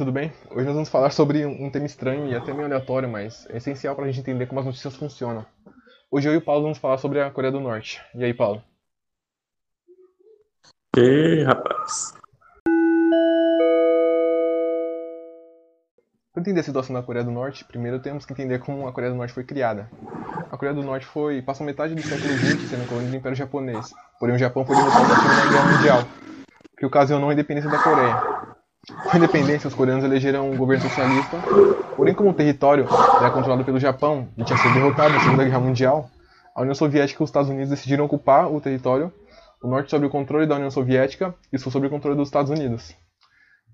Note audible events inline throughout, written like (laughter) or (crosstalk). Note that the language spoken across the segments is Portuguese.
Tudo bem? Hoje nós vamos falar sobre um tema estranho e até meio aleatório, mas é essencial para a gente entender como as notícias funcionam. Hoje eu e o Paulo vamos falar sobre a Coreia do Norte. E aí, Paulo? E aí, rapaz? Para entender a situação da Coreia do Norte, primeiro temos que entender como a Coreia do Norte foi criada. A Coreia do Norte foi passou metade do século XX sendo colônia do Império Japonês, porém o Japão foi derrotado na Segunda Guerra Mundial, que ocasionou a independência da Coreia. Com a independência, os coreanos elegeram um governo socialista, porém como o território era controlado pelo Japão e tinha sido derrotado na Segunda Guerra Mundial, a União Soviética e os Estados Unidos decidiram ocupar o território, o norte sob o controle da União Soviética e o sul sob o controle dos Estados Unidos.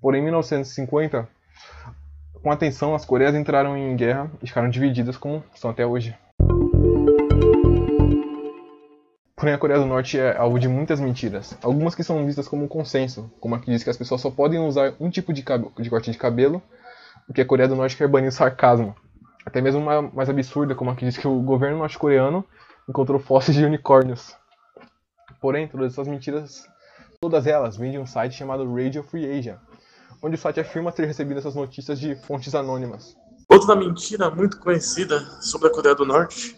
Porém, em 1950, com a tensão, as Coreias entraram em guerra e ficaram divididas como são até hoje. Porém, a Coreia do Norte é alvo de muitas mentiras. Algumas que são vistas como consenso, como a que diz que as pessoas só podem usar um tipo de, de corte de cabelo, o que a Coreia do Norte quer banir o sarcasmo. Até mesmo uma mais absurda, como a que diz que o governo norte-coreano encontrou fósseis de unicórnios. Porém, todas essas mentiras, todas elas, vêm de um site chamado Radio Free Asia, onde o site afirma ter recebido essas notícias de fontes anônimas. Outra mentira muito conhecida sobre a Coreia do Norte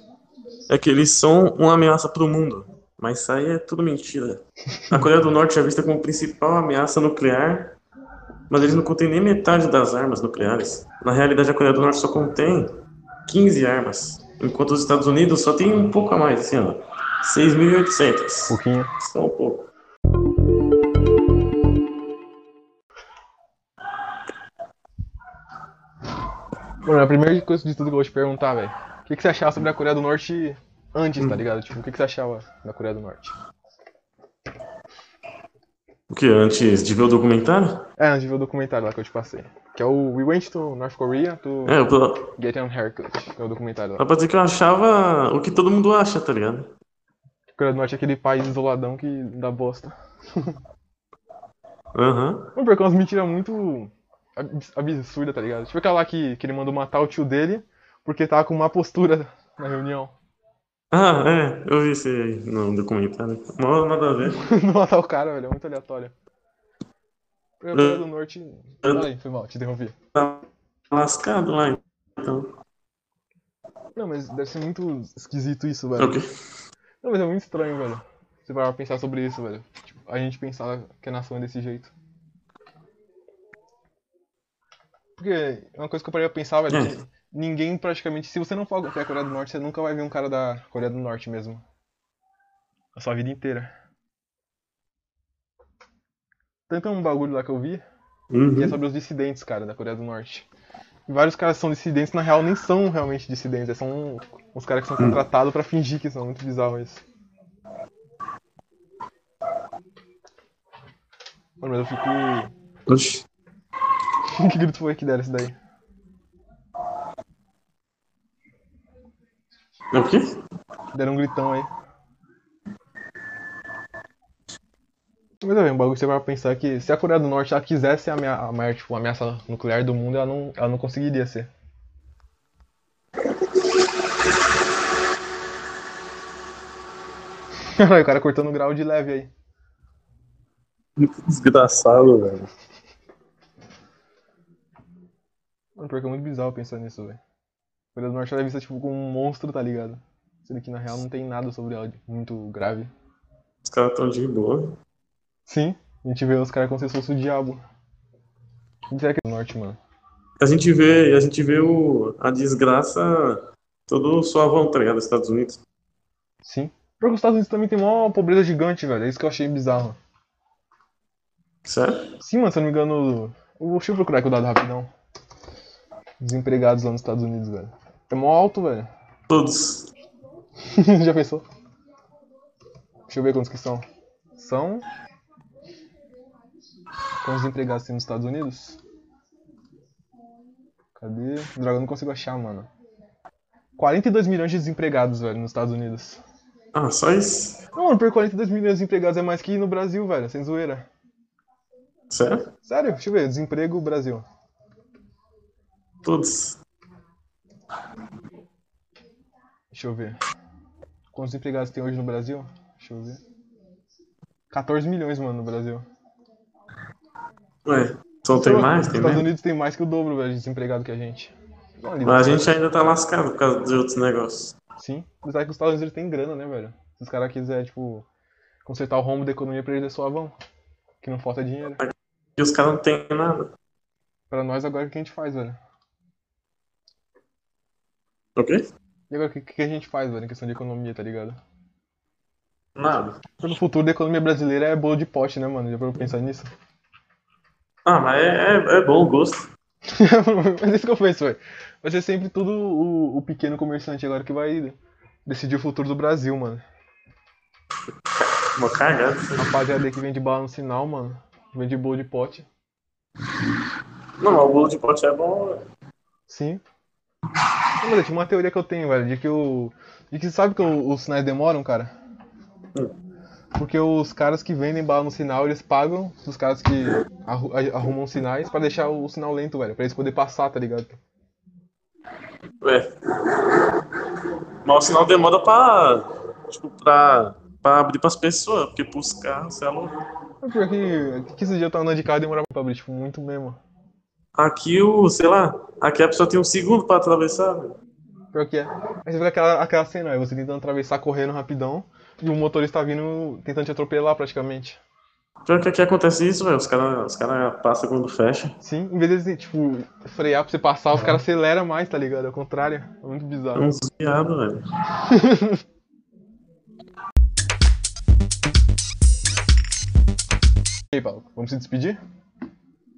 é que eles são uma ameaça para o mundo. Mas isso aí é tudo mentira. A Coreia do Norte é vista como principal ameaça nuclear, mas eles não contêm nem metade das armas nucleares. Na realidade, a Coreia do Norte só contém 15 armas, enquanto os Estados Unidos só tem um pouco a mais, assim, ó. 6.800. Pouquinho. Só um pouco. Mano, a primeira coisa de tudo que eu vou te perguntar, velho. O que, que você achava sobre a Coreia do Norte antes, tá ligado? Tipo, o que, que você achava da Coreia do Norte? O que? Antes de ver o documentário? É, antes de ver o documentário lá que eu te passei. Que é o We Went to North Korea to É, eu, Get an Haircut. Que é o documentário lá. dá pra dizer que eu achava o que todo mundo acha, tá ligado? A Coreia do Norte é aquele país isoladão que dá bosta. Aham. Mano, porque é umas mentiras muito abs- absurdas, tá ligado? Tipo aquela lá que, que ele mandou matar o tio dele porque tava com má postura na reunião. Ah, é, eu vi esse aí no documentário. Não, nada a ver. Não matar o cara, velho, é muito aleatório. Porque a Coreia do Norte. Fala aí, foi mal, te interrompi. Tá lascado lá, então. Não, mas deve ser muito esquisito isso, É velho. quê? Não, mas é muito estranho, velho. Você vai pensar sobre isso, velho. Tipo, a gente pensar que a nação é desse jeito. Porque uma coisa que eu parei a pensar, velho, é que ninguém praticamente. Se você não for até a Coreia do Norte, você nunca vai ver um cara da Coreia do Norte mesmo. A sua vida inteira. Tanto é um bagulho lá que eu vi, que é Uhum. sobre os dissidentes, cara, da Coreia do Norte. Vários caras são dissidentes, na real, nem são realmente dissidentes, é são uns caras que são contratados pra fingir que são. Muito bizarro isso. Mano, mas eu fico. Oxi. (laughs) que grito foi que deram esse daí? O quê? Deram um gritão aí. Mas é, um bagulho que você vai pensar que se a Coreia do Norte ela quisesse ser a, mea- a maior tipo, ameaça nuclear do mundo, ela não, ela não conseguiria ser. (laughs) Caralho, o cara cortando o grau de leve aí. Muito desgraçado, velho. Mano, porque é muito bizarro pensar nisso, velho. Coreia do Norte ela é vista tipo como um monstro, tá ligado? Sendo que na real não tem nada sobre ela muito grave. Os caras tão de boa. Sim, a gente vê os caras como se fosse o diabo. Quem será que é do norte, mano? A gente vê, a gente vê o, a desgraça todo suavão, tá ligado? Dos Estados Unidos. Sim. Porque os Estados Unidos também tem uma pobreza gigante, velho. É isso que eu achei bizarro. Certo? Sim, mano, se eu não me engano. eu- Deixa eu procurar aqui o dado rapidão. Desempregados lá nos Estados Unidos, velho. É mó alto, velho. Todos. (laughs) Já pensou? Deixa eu ver quantos que são. São. Quantos empregados tem nos Estados Unidos? Cadê? Droga, eu não consigo achar, mano. 42 milhões de desempregados, velho, nos Estados Unidos. Ah, só isso? Não, mano, por 42 milhões de desempregados é mais que no Brasil, velho, sem zoeira. Sério? Sério, deixa eu ver, desemprego Brasil. Todos. Deixa eu ver. Quantos empregados tem hoje no Brasil? Deixa eu ver. 14 milhões, mano, no Brasil. Ué, Então tem mais? Os Tem Estados mesmo? Unidos tem mais que o dobro, velho, de desempregado que a gente. Mas a gente ainda tá lascado por causa de outros negócios. Sim. Apesar que os Estados Unidos têm grana, né, velho? Se os caras quiserem, tipo, consertar o rombo da economia pra eles é suavão. Que não falta dinheiro. E os caras não tem nada. Pra nós agora o que a gente faz, velho? O quê? E agora o que, que a gente faz, velho, em questão de economia, tá ligado? Nada. No futuro da economia brasileira é bolo de pote, né, mano? Já pra eu pensar nisso? Ah, mas é, é, é bom o gosto. (laughs) Mas isso que eu penso, velho. Vai ser sempre tudo o, o pequeno comerciante agora que vai decidir o futuro do Brasil, mano. Uma cagada. Rapaziada aí que vende bala no sinal, mano. Vende bolo de pote. Não, mas o bolo de pote é bom. velho. Sim. Tinha uma teoria que eu tenho, velho, de que o. De que sabe que o- os sinais demoram, cara? Porque os caras que vendem bala no sinal, eles pagam os caras que arru- arrumam sinais pra deixar o sinal lento, velho. Pra eles poderem passar, tá ligado? É. Mas o sinal demora pra. Tipo, pra. pra abrir pras pessoas, porque pros carros, você é louco. Mas pior que, que esse dia eu tava andando de carro e demorava pra abrir, tipo, muito mesmo. Aqui o, sei lá, aqui a pessoa tem um segundo pra atravessar, velho. Pior que é. Aí você vê aquela, aquela cena, aí você tentando atravessar correndo rapidão e o motorista vindo tentando te atropelar praticamente. Pior que aqui acontece isso, velho. Os caras os cara passam quando fecha. Sim, em vez de, tipo, frear pra você passar, os caras aceleram mais, tá ligado? É o contrário. É muito É bizarro. uns viados, velho. (laughs) E aí, Paulo, vamos se despedir?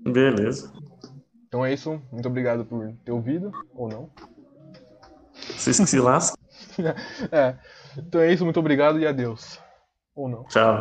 Beleza. Então é isso. Muito obrigado por ter ouvido, ou não. Vocês que se lascam. (laughs) É. Então é isso, muito obrigado e adeus. Ou não. Tchau.